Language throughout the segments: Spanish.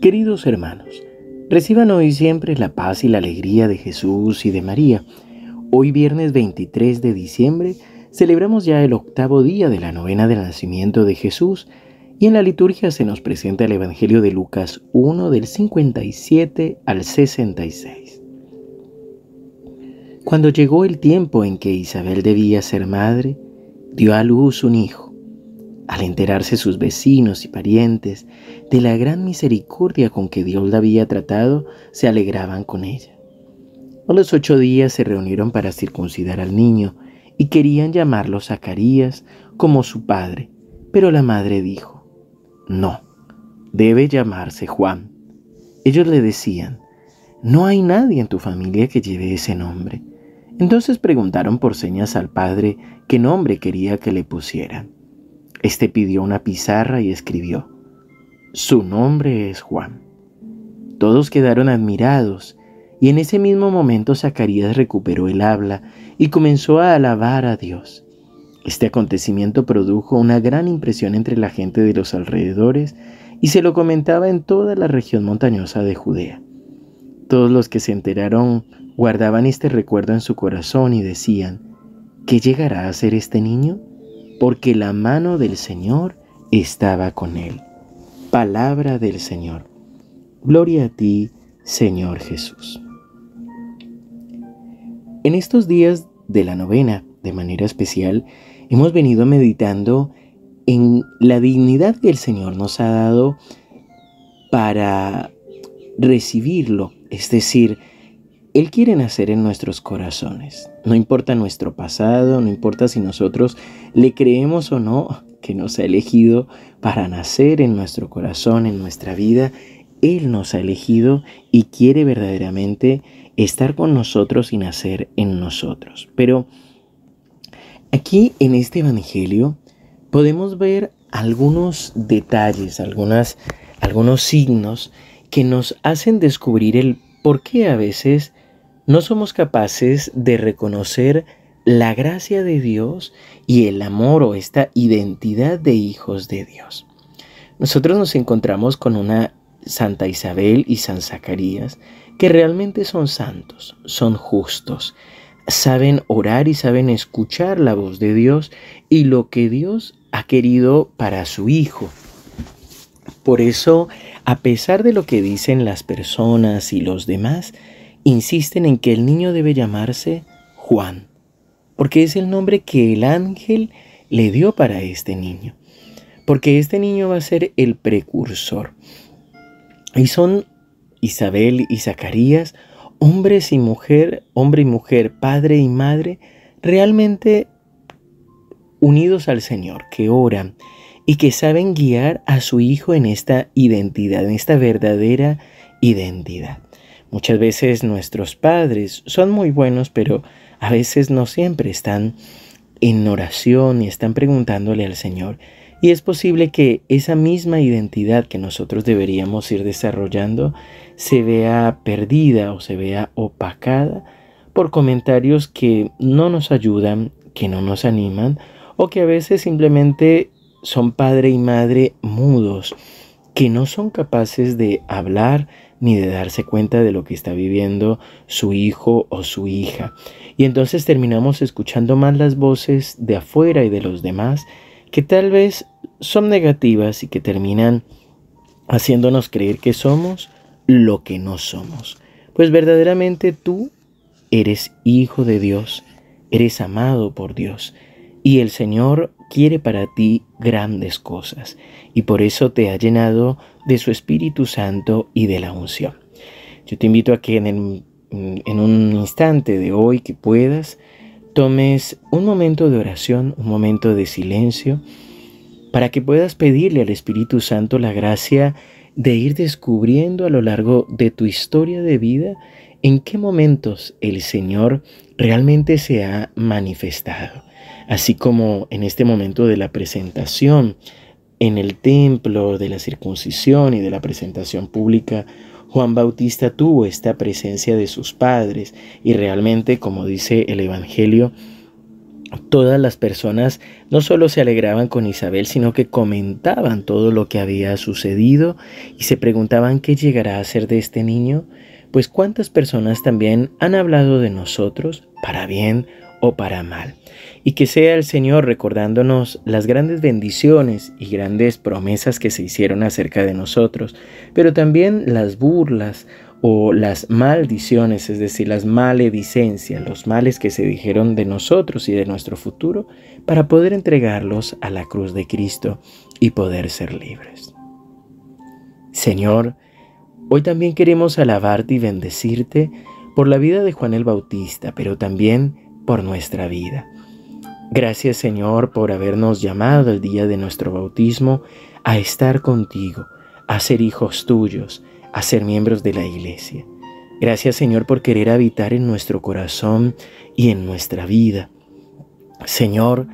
Queridos hermanos, reciban hoy siempre la paz y la alegría de Jesús y de María. Hoy viernes 23 de diciembre celebramos ya el octavo día de la novena del nacimiento de Jesús y en la liturgia se nos presenta el Evangelio de Lucas 1 del 57 al 66. Cuando llegó el tiempo en que Isabel debía ser madre, dio a luz un hijo al enterarse sus vecinos y parientes de la gran misericordia con que Dios la había tratado, se alegraban con ella. A los ocho días se reunieron para circuncidar al niño y querían llamarlo Zacarías como su padre, pero la madre dijo, no, debe llamarse Juan. Ellos le decían, no hay nadie en tu familia que lleve ese nombre. Entonces preguntaron por señas al padre qué nombre quería que le pusieran. Este pidió una pizarra y escribió, Su nombre es Juan. Todos quedaron admirados y en ese mismo momento Zacarías recuperó el habla y comenzó a alabar a Dios. Este acontecimiento produjo una gran impresión entre la gente de los alrededores y se lo comentaba en toda la región montañosa de Judea. Todos los que se enteraron guardaban este recuerdo en su corazón y decían, ¿qué llegará a ser este niño? Porque la mano del Señor estaba con él. Palabra del Señor. Gloria a ti, Señor Jesús. En estos días de la novena, de manera especial, hemos venido meditando en la dignidad que el Señor nos ha dado para recibirlo, es decir, él quiere nacer en nuestros corazones. No importa nuestro pasado, no importa si nosotros le creemos o no que nos ha elegido para nacer en nuestro corazón, en nuestra vida. Él nos ha elegido y quiere verdaderamente estar con nosotros y nacer en nosotros. Pero aquí en este Evangelio podemos ver algunos detalles, algunas, algunos signos que nos hacen descubrir el por qué a veces no somos capaces de reconocer la gracia de Dios y el amor o esta identidad de hijos de Dios. Nosotros nos encontramos con una Santa Isabel y San Zacarías que realmente son santos, son justos, saben orar y saben escuchar la voz de Dios y lo que Dios ha querido para su Hijo. Por eso, a pesar de lo que dicen las personas y los demás, insisten en que el niño debe llamarse Juan, porque es el nombre que el ángel le dio para este niño, porque este niño va a ser el precursor. Y son Isabel y Zacarías, hombres y mujer, hombre y mujer, padre y madre, realmente unidos al Señor, que oran y que saben guiar a su hijo en esta identidad, en esta verdadera identidad. Muchas veces nuestros padres son muy buenos, pero a veces no siempre están en oración y están preguntándole al Señor. Y es posible que esa misma identidad que nosotros deberíamos ir desarrollando se vea perdida o se vea opacada por comentarios que no nos ayudan, que no nos animan o que a veces simplemente son padre y madre mudos, que no son capaces de hablar ni de darse cuenta de lo que está viviendo su hijo o su hija. Y entonces terminamos escuchando más las voces de afuera y de los demás que tal vez son negativas y que terminan haciéndonos creer que somos lo que no somos. Pues verdaderamente tú eres hijo de Dios, eres amado por Dios y el Señor quiere para ti grandes cosas y por eso te ha llenado de su Espíritu Santo y de la unción. Yo te invito a que en, en un instante de hoy que puedas, tomes un momento de oración, un momento de silencio, para que puedas pedirle al Espíritu Santo la gracia de ir descubriendo a lo largo de tu historia de vida en qué momentos el Señor realmente se ha manifestado así como en este momento de la presentación. En el templo, de la circuncisión y de la presentación pública, Juan Bautista tuvo esta presencia de sus padres y realmente, como dice el Evangelio, todas las personas no solo se alegraban con Isabel, sino que comentaban todo lo que había sucedido y se preguntaban qué llegará a ser de este niño, pues cuántas personas también han hablado de nosotros, para bien o para mal. Y que sea el Señor recordándonos las grandes bendiciones y grandes promesas que se hicieron acerca de nosotros, pero también las burlas o las maldiciones, es decir, las maledicencias, los males que se dijeron de nosotros y de nuestro futuro, para poder entregarlos a la cruz de Cristo y poder ser libres. Señor, hoy también queremos alabarte y bendecirte por la vida de Juan el Bautista, pero también por nuestra vida. Gracias Señor por habernos llamado el día de nuestro bautismo a estar contigo, a ser hijos tuyos, a ser miembros de la iglesia. Gracias Señor por querer habitar en nuestro corazón y en nuestra vida. Señor,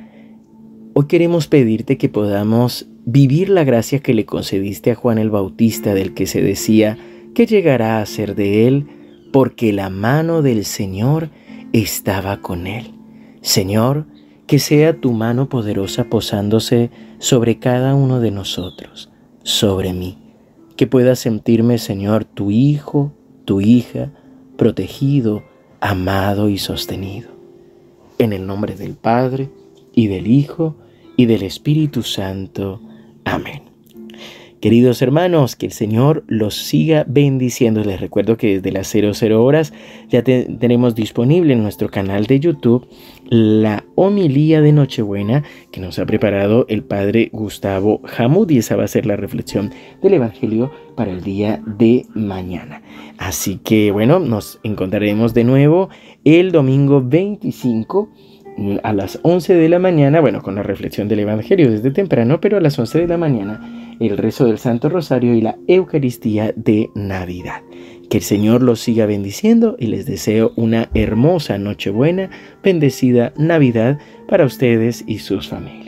hoy queremos pedirte que podamos vivir la gracia que le concediste a Juan el Bautista del que se decía que llegará a ser de él porque la mano del Señor estaba con él. Señor, que sea tu mano poderosa posándose sobre cada uno de nosotros, sobre mí que pueda sentirme, Señor, tu hijo, tu hija, protegido, amado y sostenido. En el nombre del Padre, y del Hijo, y del Espíritu Santo. Amén. Queridos hermanos, que el Señor los siga bendiciendo. Les recuerdo que desde las 00 horas ya tenemos disponible en nuestro canal de YouTube la homilía de Nochebuena que nos ha preparado el Padre Gustavo Hamud y esa va a ser la reflexión del Evangelio para el día de mañana. Así que bueno, nos encontraremos de nuevo el domingo 25 a las 11 de la mañana, bueno, con la reflexión del Evangelio desde temprano, pero a las 11 de la mañana el rezo del Santo Rosario y la Eucaristía de Navidad. Que el Señor los siga bendiciendo y les deseo una hermosa Nochebuena, bendecida Navidad para ustedes y sus familias.